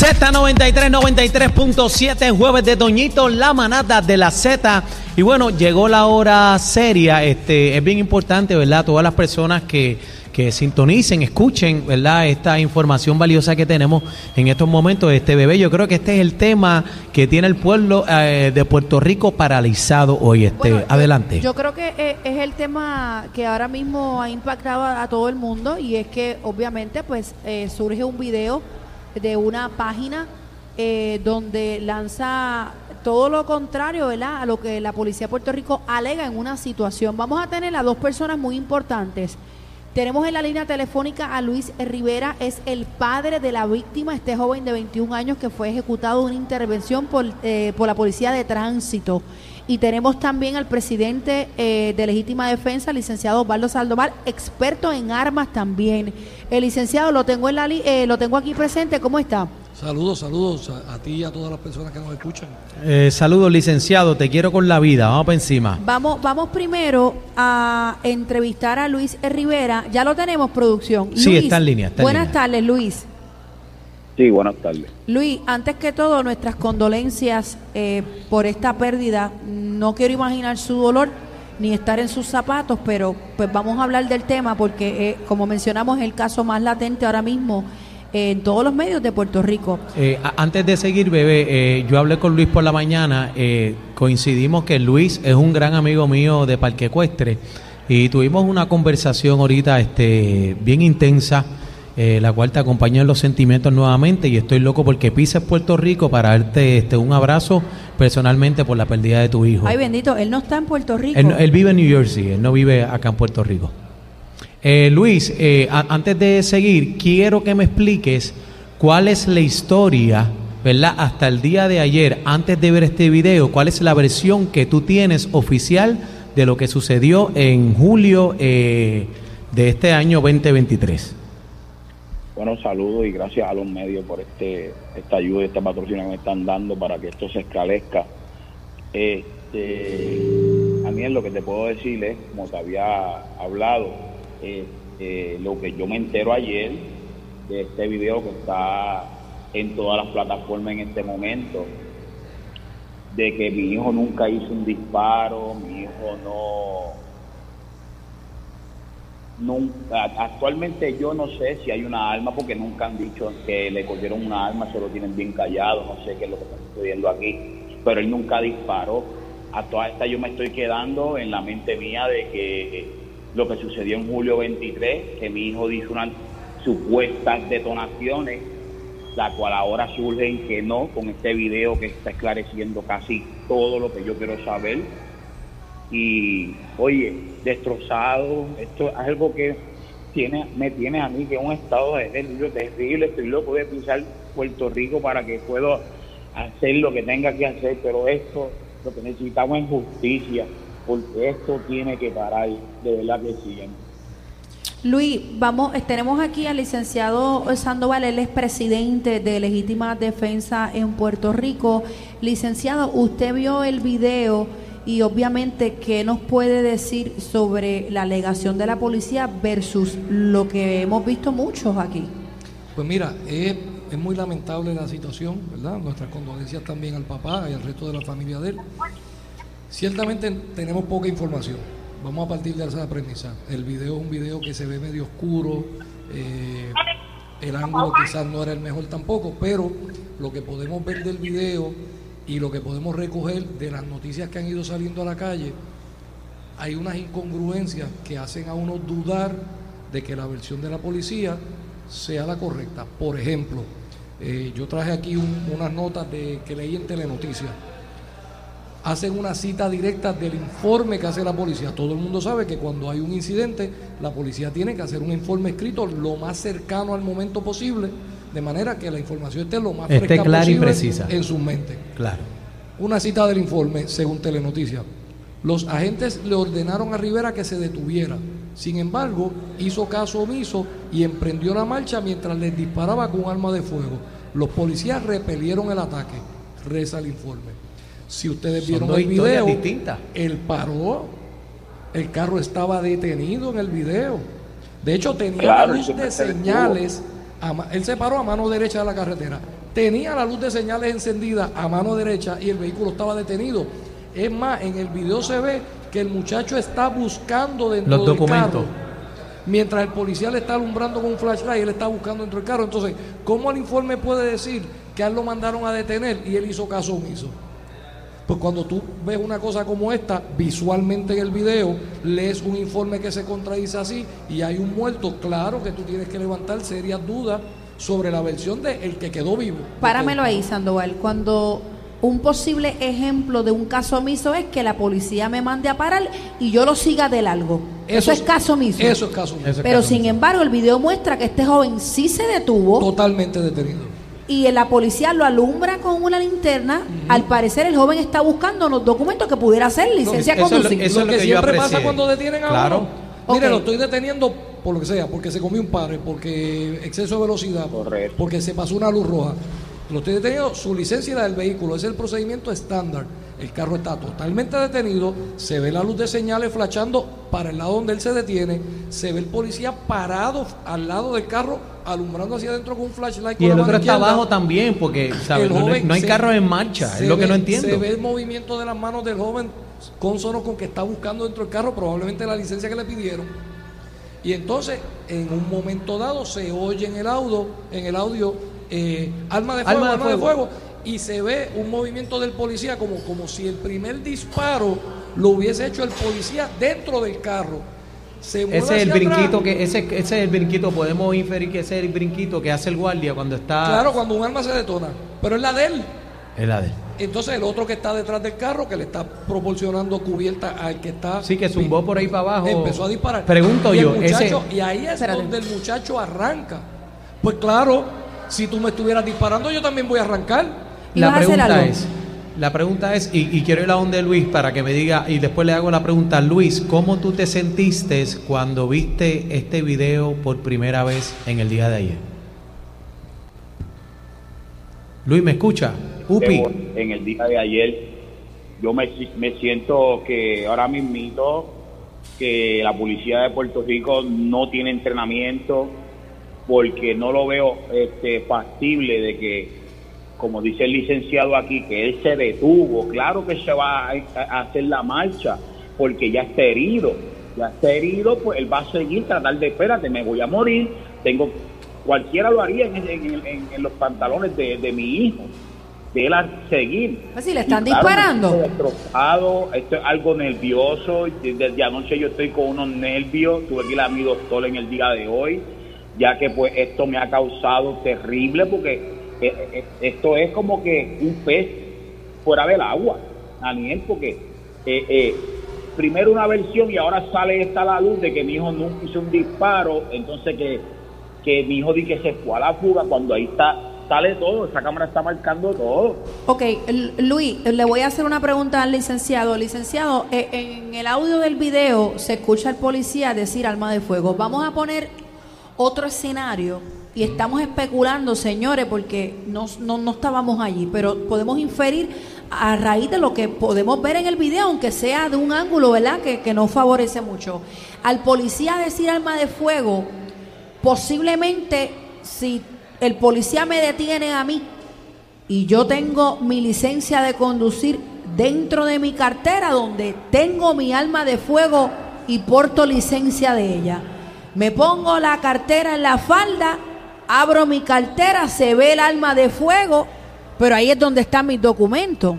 Z93, 93.7, jueves de Toñito, la manada de la Z. Y bueno, llegó la hora seria. Este, es bien importante, ¿verdad? Todas las personas que, que sintonicen, escuchen, ¿verdad? Esta información valiosa que tenemos en estos momentos este bebé. Yo creo que este es el tema que tiene el pueblo eh, de Puerto Rico paralizado hoy. Este, Bueno, adelante. Yo, creo que eh, es el tema que ahora mismo ha impactado a, a todo el mundo y es que obviamente pues eh, surge un video de una página eh, donde lanza todo lo contrario, ¿verdad? A lo que la policía de Puerto Rico alega en una situación. Vamos a tener a dos personas muy importantes. Tenemos en la línea telefónica a Luis Rivera, es el padre de la víctima, este joven de 21 años que fue ejecutado en una intervención por, eh, por la policía de tránsito. Y tenemos también al presidente eh, de Legítima Defensa, licenciado Osvaldo Saldomar, experto en armas también. El licenciado lo tengo en la li- eh, lo tengo aquí presente, ¿cómo está? Saludos, saludos a, a ti y a todas las personas que nos escuchan. Eh, saludos, licenciado. Te quiero con la vida. Vamos para encima. Vamos, vamos primero a entrevistar a Luis Rivera. Ya lo tenemos, producción. Sí, Luis, está en línea, está en buenas línea. tardes, Luis. Sí, buenas tardes. Luis, antes que todo, nuestras condolencias eh, por esta pérdida. No quiero imaginar su dolor ni estar en sus zapatos, pero pues vamos a hablar del tema porque, eh, como mencionamos, es el caso más latente ahora mismo en todos los medios de Puerto Rico. Eh, antes de seguir, bebé, eh, yo hablé con Luis por la mañana. eh, coincidimos que Luis es un gran amigo mío de Parque Ecuestre y tuvimos una conversación ahorita este, bien intensa, eh, la cual te acompaña en los sentimientos nuevamente. Y estoy loco porque pises Puerto Rico para darte este, un abrazo personalmente por la pérdida de tu hijo. Ay, bendito, él no está en Puerto Rico. Él, él vive en New Jersey, él no vive acá en Puerto Rico. Eh, Luis, eh, antes de seguir, quiero que me expliques cuál es la historia, ¿verdad? Hasta el día de ayer, antes de ver este video, cuál es la versión que tú tienes oficial de lo que sucedió en julio eh, de este año 2023. Bueno, saludos y gracias a los medios por este esta ayuda y este patrocinio que me están dando para que esto se esclarezca. Este, a mí lo que te puedo decir es, como te había hablado, eh, lo que yo me entero ayer de este video que está en todas las plataformas en este momento, de que mi hijo nunca hizo un disparo, mi hijo no Nunca, actualmente yo no sé si hay una arma porque nunca han dicho que le cogieron una arma, se lo tienen bien callado, no sé qué es lo que está sucediendo aquí, pero él nunca disparó. A toda esta yo me estoy quedando en la mente mía de que lo que sucedió en julio 23, que mi hijo dijo unas supuestas detonaciones, la cual ahora surgen que no, con este video que está esclareciendo casi todo lo que yo quiero saber. Y oye, destrozado, esto es algo que tiene, me tiene a mí que es un estado de nervio terrible, estoy loco de pisar Puerto Rico para que pueda hacer lo que tenga que hacer, pero esto, lo que necesitamos es justicia, porque esto tiene que parar, de verdad que sí. Luis, vamos, tenemos aquí al licenciado Sandoval, él es presidente de Legítima Defensa en Puerto Rico. Licenciado, usted vio el video y obviamente, ¿qué nos puede decir sobre la alegación de la policía versus lo que hemos visto muchos aquí? Pues mira, es, es muy lamentable la situación, ¿verdad? Nuestras condolencias también al papá y al resto de la familia de él. Ciertamente tenemos poca información. Vamos a partir de esa premisa. El video es un video que se ve medio oscuro, eh, el ángulo quizás no era el mejor tampoco, pero lo que podemos ver del video y lo que podemos recoger de las noticias que han ido saliendo a la calle, hay unas incongruencias que hacen a uno dudar de que la versión de la policía sea la correcta. Por ejemplo, eh, yo traje aquí un- unas notas de, que leí en Telenoticias. Hacen una cita directa del informe que hace la policía. Todo el mundo sabe que cuando hay un incidente, la policía tiene que hacer un informe escrito lo más cercano al momento posible, de manera que la información esté lo más Esté fresca clara y posible precisa. en sus mentes. Claro. Una cita del informe, según Telenoticias. Los agentes le ordenaron a Rivera que se detuviera. Sin embargo, hizo caso omiso y emprendió la marcha mientras les disparaba con un arma de fuego. Los policías repelieron el ataque. Reza el informe. Si ustedes Son vieron dos el video, distintas. él paró. El carro estaba detenido en el video. De hecho, tenía Claro, la luz de señales a él se paró a mano derecha de la carretera. Tenía la luz de señales encendida a mano derecha y el vehículo estaba detenido. Es más, en el video se ve que el muchacho está buscando dentro Los del documentos. carro. Mientras el policía le está alumbrando con un flashlight, él está buscando dentro del carro. Entonces, ¿cómo el informe puede decir que a él lo mandaron a detener y él hizo caso omiso? Pues cuando tú ves una cosa como esta, visualmente en el video, lees un informe que se contradice así y hay un muerto, claro que tú tienes que levantar serias dudas sobre la versión de el que quedó vivo. Páramelo ahí, Sandoval. Cuando un posible ejemplo de un caso omiso es que la policía me mande a parar y yo lo siga de largo. Eso, es caso omiso. Eso es caso omiso. Pero caso sin omiso. embargo, el video muestra que este joven sí se detuvo Totalmente detenido. Y la policía lo alumbra con una linterna. Al parecer, el joven está buscando los documentos que pudiera ser licencia a eso es lo- conducir. eso lo es que, que yo siempre pasa cuando detienen a Claro. uno. Mire, lo estoy deteniendo por lo que sea, porque se comió un padre, porque exceso de velocidad, Correcto. porque se pasó una luz roja. Lo estoy deteniendo, su licencia y la del vehículo, es el procedimiento estándar. El carro está totalmente detenido, se ve la luz de señales flashando para el lado donde él se detiene, se ve el policía parado al lado del carro, alumbrando hacia adentro con un flashlight. Y con el la otro mano está abajo también, porque ¿sabes? No, hay se- carros en marcha, es lo que ve- no entiendo. Se ve el movimiento de las manos del joven consono con que está buscando dentro del carro, probablemente la licencia que le pidieron. Y entonces, en un momento dado, se oye en el audio, en el audio, eh, arma de fuego, Arma de arma de fuego. fuego, y se ve un movimiento del policía como, como si el primer disparo lo hubiese hecho el policía dentro del carro. Se mueve Ese es el hacia atrás. brinquito que ese, ese es el brinquito, podemos inferir que ese es el brinquito que hace el guardia cuando está Claro, cuando un arma se detona, pero es la de él. Es la de él. Entonces el otro que está detrás del carro, que le está proporcionando cubierta al que está... Sí, que zumbó por ahí para abajo. Empezó a disparar. Pregunto Y yo, muchacho- ese- Y ahí es Espérate. donde el muchacho arranca. Pues claro, si tú me estuvieras disparando, yo también voy a arrancar. ¿Y La pregunta algo? es, la pregunta es, y, quiero ir a donde Luis para que me diga, y después le hago la pregunta, Luis, ¿cómo tú te sentiste cuando viste este video por primera vez en el día de ayer? Luis, ¿me escucha? Upi, en el día de ayer, yo me, me siento que ahora mismito que la policía de Puerto Rico no tiene entrenamiento porque no lo veo este, factible de que, como dice el licenciado aquí, que él se detuvo. Claro que se va a, hacer la marcha porque ya está herido. Ya está herido, pues él va a seguir, tratar de, espérate, me voy a morir, tengo cualquiera lo haría en, en- en- en los pantalones de, de mi hijo, de él a seguir. Pues si le están Y claro, disparando. destrozado, esto es algo nervioso, desde anoche yo estoy con unos nervios, tuve que ir a mi doctor en el día de hoy, ya que pues esto me ha causado terrible, porque esto es como que un pez fuera del agua, Daniel, porque eh, eh, primero una versión y ahora sale esta la luz de que mi hijo nunca hizo un disparo, entonces que, que mi hijo di que se fue a la fuga cuando ahí está, sale todo, esa cámara está marcando todo. Ok, Luis, le voy a hacer una pregunta al licenciado. Licenciado, eh, en el audio del video se escucha al policía decir arma de fuego. Vamos a poner otro escenario y estamos especulando, señores, porque no, no, no estábamos allí, pero podemos inferir a raíz de lo que podemos ver en el video, aunque sea de un ángulo, ¿verdad?, que, que no favorece mucho. Al policía decir arma de fuego, posiblemente si el policía me detiene a mí y yo tengo mi licencia de conducir dentro de mi cartera donde tengo mi arma de fuego y porto licencia de ella. Me pongo la cartera en la falda, abro mi cartera, se ve el arma de fuego, pero ahí es donde están mis documentos.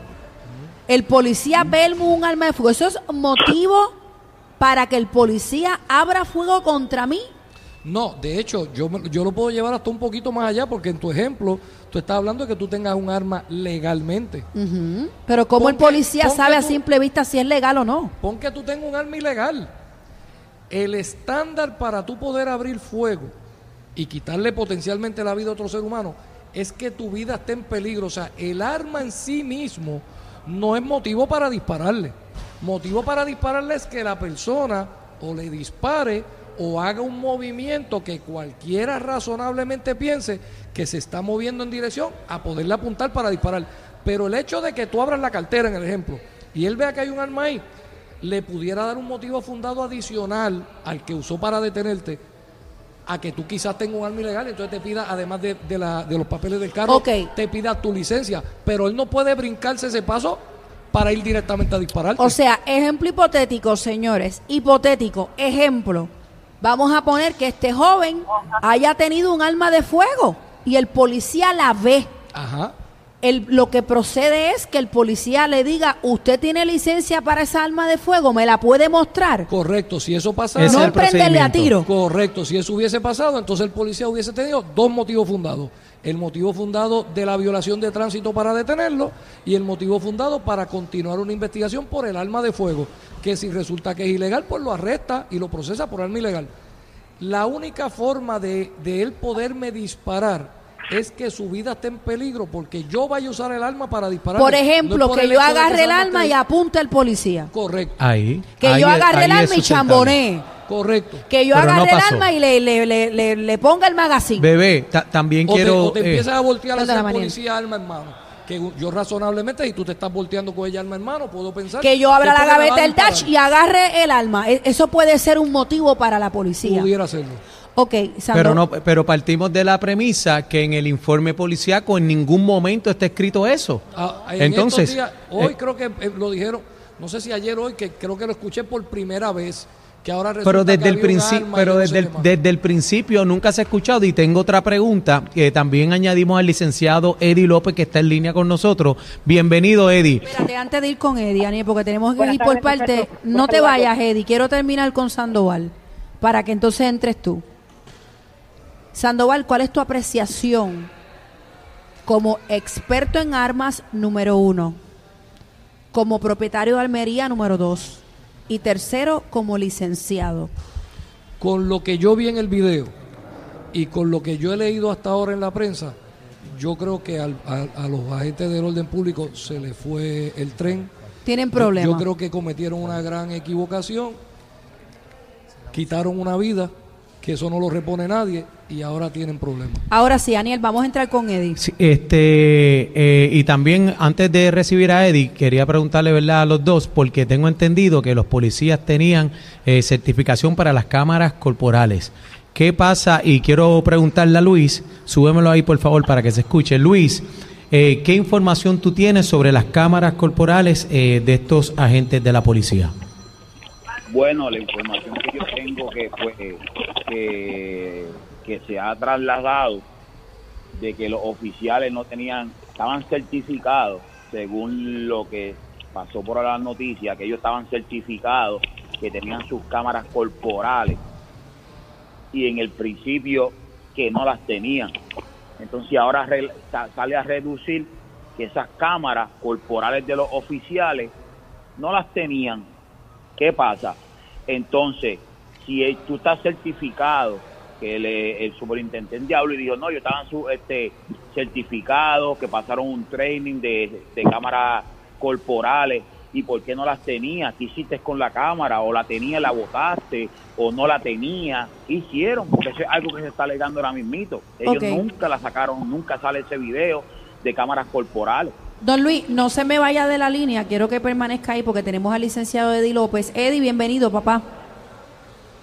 El policía ve un arma de fuego. ¿Eso es motivo para que el policía abra fuego contra mí? No, de hecho, yo, yo lo puedo llevar hasta un poquito más allá, porque en tu ejemplo, tú estás hablando de que tú tengas un arma legalmente. Pero ¿cómo el Pon policía que sabe a simple vista si es legal o no? Pon que tú tengas un arma ilegal. El estándar para tú poder abrir fuego y quitarle potencialmente la vida a otro ser humano es que tu vida esté en peligro. O sea, el arma en sí mismo no es motivo para dispararle. Motivo para dispararle es que la persona o le dispare o haga un movimiento que cualquiera razonablemente piense que se está moviendo en dirección a poderle apuntar para disparar. Pero el hecho de que tú abras la cartera, en el ejemplo, y él vea que hay un arma ahí, le pudiera dar un motivo fundado adicional al que usó para detenerte a que tú quizás tengas un arma ilegal, entonces te pida, además de, de la- de los papeles del carro, te pida tu licencia. Pero él no puede brincarse ese paso para ir directamente a dispararte. O sea, ejemplo hipotético, señores. Hipotético, ejemplo. Vamos a poner que este joven haya tenido un arma de fuego y el policía la ve. Ajá. El, lo que procede es que el policía le diga, usted tiene licencia para esa arma de fuego, me la puede mostrar. Correcto, si eso pasa, Ese es no el prenderle a tiro. Correcto, si eso hubiese pasado, entonces el policía hubiese tenido dos motivos fundados. El motivo fundado de la violación de tránsito para detenerlo y el motivo fundado para continuar una investigación por el arma de fuego, que si resulta que es ilegal, pues lo arresta y lo procesa por arma ilegal. La única forma de, de él poderme disparar es que su vida esté en peligro porque yo vaya a usar el arma para disparar. Por ejemplo, que yo agarre el arma y apunte al policía. Correcto, Ahí. Que ahí yo es- agarre el arma y chambonee. correcto. Que yo Pero no agarre el arma y le, le, le, le- le ponga el magazine. Bebé, ta- también O te, quiero... o te eh, empiezas a voltear el Mariel. policía arma en mano. Que yo razonablemente, si tú te estás volteando con ella arma en mano, puedo pensar... Que yo abra la gaveta del dash y agarre el arma. E- Eso puede ser un motivo para la policía. Pudiera hacerlo. Ok, Sandro. pero no, pero partimos de la premisa que en el informe policíaco en ningún momento está escrito eso. Ah, en Entonces, estos días, hoy eh, creo que eh, lo dijeron, no sé si ayer o hoy, que creo que lo escuché por primera vez, que ahora pero que desde el principio, pero desde el, desde el principio nunca se ha escuchado y tengo otra pregunta que también añadimos al licenciado Eddie López que está en línea con nosotros. Bienvenido Eddie. Espérate, antes de ir con Eddie, Aniel, porque tenemos que Buenas ir por tardes, parte. No Buenas te vayas, Eddie. Quiero terminar con Sandoval. Para que entonces entres tú. Sandoval, ¿cuál es tu apreciación como experto en armas número uno? Como propietario de Almería número dos. Y tercero, como licenciado. Con lo que yo vi en el video y con lo que yo he leído hasta ahora en la prensa, yo creo que al- a, a los agentes del orden público se les fue el tren. Tienen Yo- problemas. Yo creo que cometieron una gran equivocación, quitaron una vida, que eso no lo repone nadie, y ahora tienen problemas. Ahora sí, Aniel, vamos a entrar con Eddie. Sí, este eh, y también antes de recibir a Eddie quería preguntarle verdad a los dos porque tengo entendido que los policías tenían eh, certificación para las cámaras corporales. ¿Qué pasa? Y quiero preguntarle a Luis, súbemelo ahí por favor para que se escuche. Luis, eh, ¿qué información tú tienes sobre las cámaras corporales eh, de estos agentes de la policía? Bueno, la información que yo tengo que que, se ha trasladado de que los oficiales no tenían, estaban certificados, según lo que pasó por las noticias, que ellos estaban certificados, que tenían sus cámaras corporales y en el principio que no las tenían. Entonces ahora sale a reducir que esas cámaras corporales de los oficiales no las tenían. ¿Qué pasa? Entonces, si tú estás certificado, que el, el superintendente habló y dijo, no, yo estaban su, este, certificados, que pasaron un training de, de cámaras corporales, ¿y por qué no las tenías? ¿Qué hiciste con la cámara? ¿O la tenía, la botaste? ¿O no la tenía? ¿Qué hicieron? Porque eso es algo que se está alegando ahora mismito. Ellos nunca la sacaron, nunca sale ese video de cámaras corporales. Don Luis, no se me vaya de la línea, quiero que permanezca ahí porque tenemos al licenciado Eddie López. Eddie, bienvenido, papá.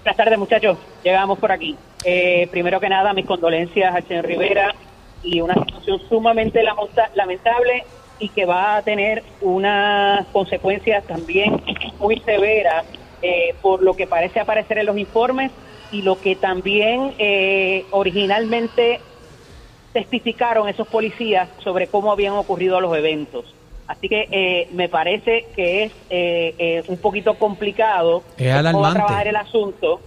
Buenas tardes, muchachos. Llegamos por aquí. Eh, primero que nada, mis condolencias a Chen Rivera y una situación sumamente lamenta- lamentable y que va a tener unas consecuencias también muy severas eh, por lo que parece aparecer en los informes y lo que también eh, originalmente testificaron esos policías sobre cómo habían ocurrido los eventos. Así que eh, me parece que es eh, eh, un poquito complicado Es cómo trabajar el asunto.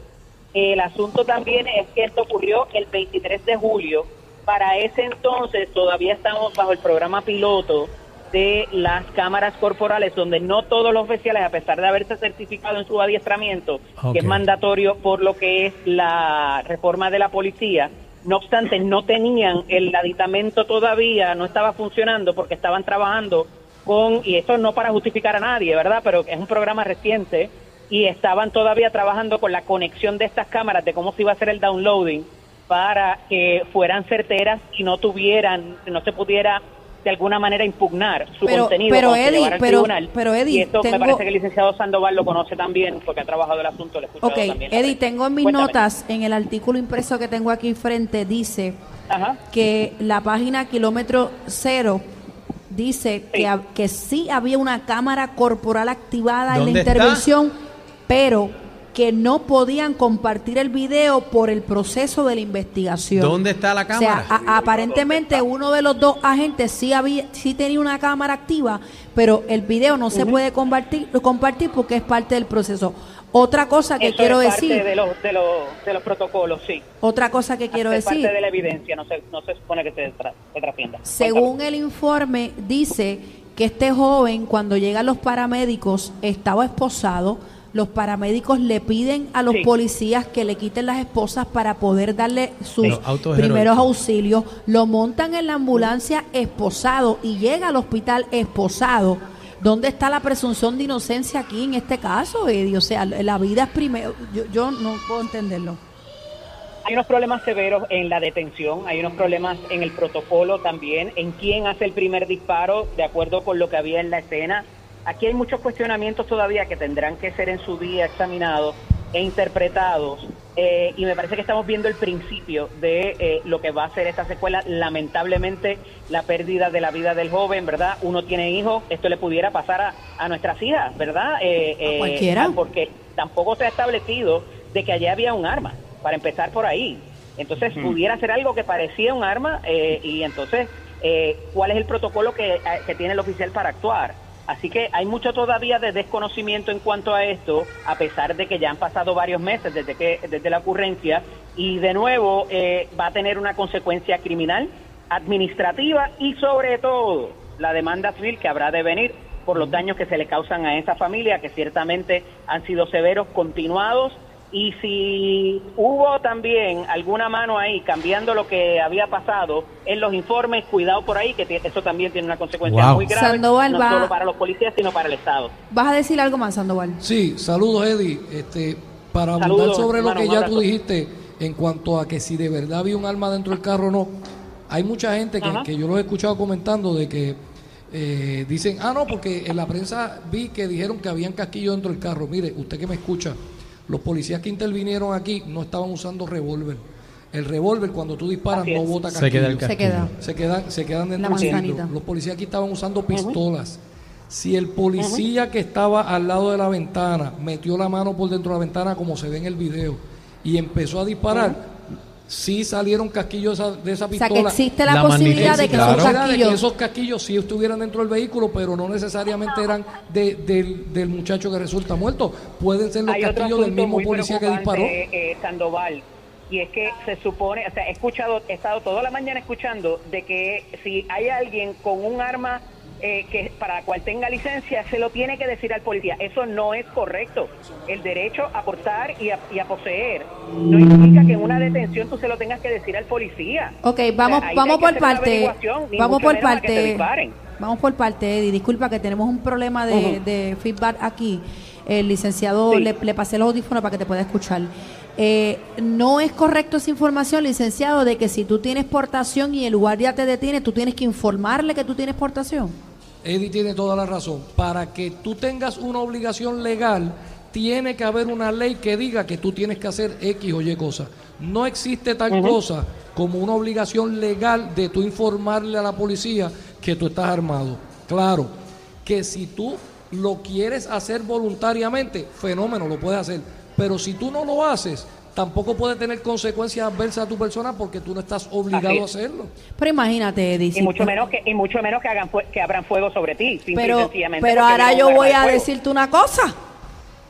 El asunto también es que esto ocurrió el 23 de julio. Para ese entonces todavía estamos bajo el programa piloto de las cámaras corporales, donde no todos los oficiales, a pesar de haberse certificado en su adiestramiento, que es mandatorio por lo que es la reforma de la policía, no obstante, no tenían el aditamento todavía, no estaba funcionando porque estaban trabajando con, y esto no para justificar a nadie, ¿verdad? Pero es un programa reciente y estaban todavía trabajando con la conexión de estas cámaras, de cómo se iba a hacer el downloading para que fueran certeras y no tuvieran, no se pudiera de alguna manera impugnar su Pero- contenido pero, Eddie, llevar al pero- tribunal. pero, Eddie, y esto tengo- me parece que el licenciado Sandoval lo conoce también porque ha trabajado el asunto, lo he escuchado Ok, también. Eddie, tengo en mis Cuéntame. notas, en el artículo impreso que tengo aquí frente, dice Ajá. que la página kilómetro cero dice Sí. que, sí había una cámara corporal activada en la intervención, pero que no podían compartir el video por el proceso de la investigación. ¿Dónde está la O sea, cámara? a- aparentemente uno de los dos agentes sí había, sí tenía una cámara activa, pero el video no se puede compartir, compartir porque es parte del proceso. Otra cosa que Eso quiero es parte decir, de los, de, los, de los protocolos, sí. otra cosa que quiero es decir, parte de la evidencia, no se, no se supone que se, tra- se trascienda. según el informe dice que este joven cuando llegan los paramédicos estaba esposado. Los paramédicos le piden a los Sí. policías que le quiten las esposas para poder darle sus primeros auxilios. Lo montan en la ambulancia esposado y llega al hospital esposado. ¿Dónde está la presunción de inocencia aquí en este caso, Eddie? O sea, la vida es primero. Yo, yo no puedo entenderlo. Hay unos problemas severos en la detención, hay unos problemas en el protocolo también, en quién hace el primer disparo, de acuerdo con lo que había en la escena. Aquí hay muchos cuestionamientos todavía que tendrán que ser en su día examinados e interpretados. eh, y me parece que estamos viendo el principio de eh, lo que va a ser esta secuela. Lamentablemente, la pérdida de la vida del joven, ¿verdad? Uno tiene hijos, esto le pudiera pasar a, a nuestras hijas, ¿verdad? Eh, eh, cualquiera. Porque tampoco se ha establecido de que allí había un arma, para empezar por ahí. Entonces, pudiera ser algo que parecía un arma eh, y entonces, eh, ¿cuál es el protocolo que, que tiene el oficial para actuar? Así que hay mucho todavía de desconocimiento en cuanto a esto, a pesar de que ya han pasado varios meses desde que desde la ocurrencia y de nuevo eh, va a tener una consecuencia criminal, administrativa y sobre todo la demanda civil que habrá de venir por los daños que se le causan a esa familia, que ciertamente han sido severos, continuados y si hubo también alguna mano ahí cambiando lo que había pasado en los informes, cuidado por ahí, que eso también tiene una consecuencia Wow. muy grave, Sandoval no va- solo para los policías, sino para el Estado. ¿Vas a decir algo más, Sandoval? Sí, saludos Eddie. Este, para abundar Saludos, sobre lo hermano, que ya tú dijiste en cuanto a que si de verdad había un arma dentro del carro o no, hay mucha gente que, yo los he escuchado comentando de que eh, dicen, ah, no, porque en la prensa vi que dijeron que habían casquillos dentro del carro. Mire, usted que me escucha, los policías que intervinieron aquí no estaban usando revólver. El revólver cuando tú disparas no bota Se casquillo. queda el Se queda. Se quedan, se quedan dentro del. Los policías aquí estaban usando pistolas. Si el policía que estaba al lado de la ventana metió la mano por dentro de la ventana, como se ve en el video, y empezó a disparar, sí salieron casquillos de esa, de esa O sea, pistola. que existe la, La posibilidad de que esos claro. De que esos casquillos sí estuvieran dentro del vehículo, pero no necesariamente eran de- del, del muchacho que resulta muerto. Pueden ser los Hay casquillos del mismo policía que disparó. preocupante, eh, Sandoval, y es que se supone, o sea, he escuchado, he estado toda la mañana escuchando de que si hay alguien con un arma eh, que para la cual tenga licencia, se lo tiene que decir al policía. Eso no es correcto. El derecho a portar y a, y a poseer no implica que en una detención tú se lo tengas que decir al policía. Ok, O sea, vamos, vamos por parte. Vamos por parte. Vamos por parte, Eddie. Disculpa que tenemos un problema de, de feedback aquí. El licenciado Sí. le, le pasé los audífonos para que te pueda escuchar. Eh, no es correcto esa información, licenciado, de que si tú tienes portación y el guardia te detiene, tú tienes que informarle que tú tienes portación. Eddie tiene toda la razón. Para que tú tengas una obligación legal, tiene que haber una ley que diga que tú tienes que hacer X o Y cosa. No existe tal cosa como una obligación legal de tú informarle a la policía que tú estás armado. Claro, que si tú lo quieres hacer voluntariamente, fenómeno, lo puedes hacer. Pero si tú no lo haces, tampoco puede tener consecuencias adversas a tu persona porque tú no estás obligado a hacerlo. Pero imagínate, Eddie. Y mucho menos que y mucho menos que hagan que abran fuego sobre ti, pero, sencillamente pero ahora yo voy de a fuego. decirte una cosa.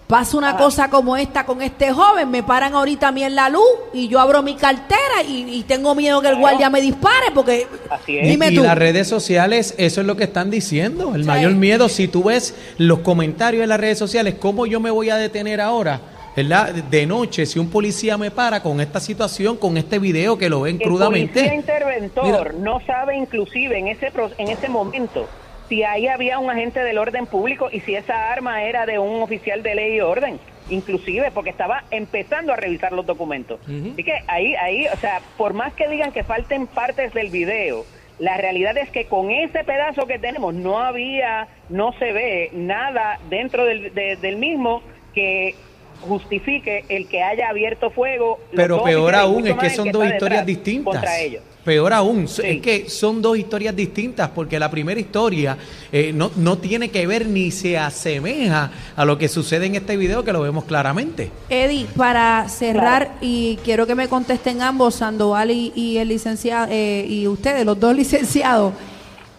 Pasa una Ajá. cosa como esta con este joven, me paran ahorita a mí en la luz y yo abro mi cartera y, y tengo miedo que el Claro. guardia me dispare porque Así es. Y, dime y tú. las redes sociales, eso es lo que están diciendo. El Sí. mayor miedo, si tú ves los comentarios en las redes sociales, ¿cómo yo me voy a detener ahora? ¿Verdad? De noche, si un policía me para con esta situación, con este video que lo ven El crudamente. interventor no sabe inclusive en ese en ese momento si ahí había un agente del orden público y si esa arma era de un oficial de ley y orden, inclusive porque estaba empezando a revisar los documentos. Así que ahí ahí, o sea, por más que digan que falten partes del video, La realidad es que con ese pedazo que tenemos no había, no se ve nada dentro del, de- del mismo que justifique el que haya abierto fuego. Pero dos peor aún es que son que dos historias distintas. Contra ellos. Peor aún, Sí. es que son dos historias distintas porque la primera historia eh, no, no tiene que ver ni se asemeja a lo que sucede en este video que lo vemos claramente. Eddie, para cerrar, y quiero que me contesten ambos, Sandoval y, y el licenciado, eh, y ustedes, los dos licenciados.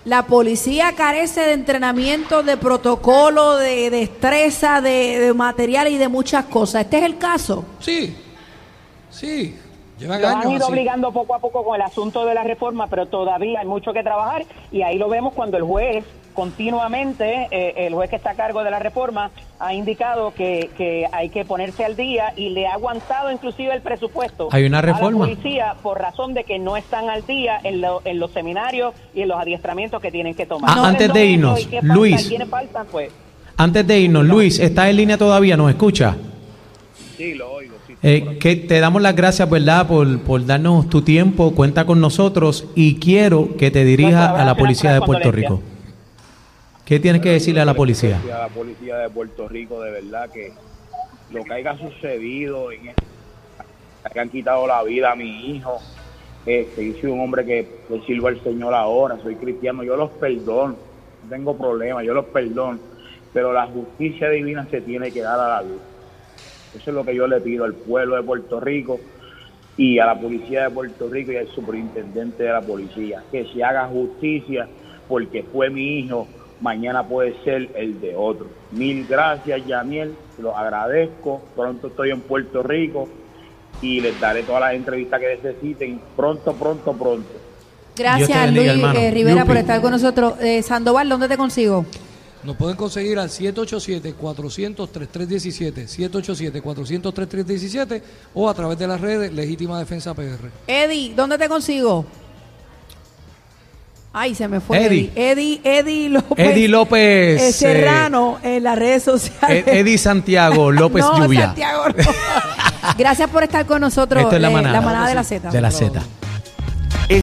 La policía carece de entrenamiento, de protocolo, de destreza, de, material y de muchas cosas. ¿Este es el caso? Sí, sí, llevan Los han años ido así. obligando poco a poco con el asunto de la reforma, pero todavía hay mucho que trabajar y ahí lo vemos cuando el juez continuamente, eh, el juez que está a cargo de la reforma, ha indicado que, que hay que ponerse al día y le ha aguantado inclusive el presupuesto Hay una a reforma. la policía por razón de que no están al día en, lo- en los seminarios y en los adiestramientos que tienen que tomar. Ah, ¿Cuáles antes de irnos? Luis. ¿Quiénes faltan? Pues Antes de irnos, Luis, ¿estás en línea todavía? ¿Nos escucha? Sí, lo oigo. Eh, que te damos las gracias, ¿verdad?, por, por darnos tu tiempo, cuenta con nosotros y quiero que te dirijas Nuestro a la policía de Puerto Rico. ¿Qué tienes que decirle a la policía? A la policía de Puerto Rico, de verdad que lo que haya sucedido en este, que han quitado la vida a mi hijo, este, yo soy un hombre que le sirvo al Señor ahora, soy cristiano, yo los perdono, no tengo problema, yo los perdono, pero la justicia divina se tiene que dar a la luz. Eso es lo que yo le pido al pueblo de Puerto Rico y a la policía de Puerto Rico y al superintendente de la policía, que se haga justicia porque fue mi hijo, mañana puede ser el de otro. Mil gracias, Yamiel, los agradezco, pronto estoy en Puerto Rico y les daré todas las entrevistas que necesiten, pronto, pronto, pronto. Gracias, bendiga, Luis eh, Rivera, por estar con nosotros. Eh, Sandoval, ¿dónde te consigo? Nos pueden conseguir al 787-400-3317, 787-400-3317 o a través de las redes Legítima Defensa PR. Eddie, ¿dónde te consigo? Ay, se me fue Eddie. Eddie. Eddie, Eddie López. Eddie López, eh, eh, Serrano en las redes sociales. Ed- Eddie Santiago López no, Lluvia. Santiago, no. Gracias por estar con nosotros. Esto es la eh, manada. la manada de la Z. De la Z.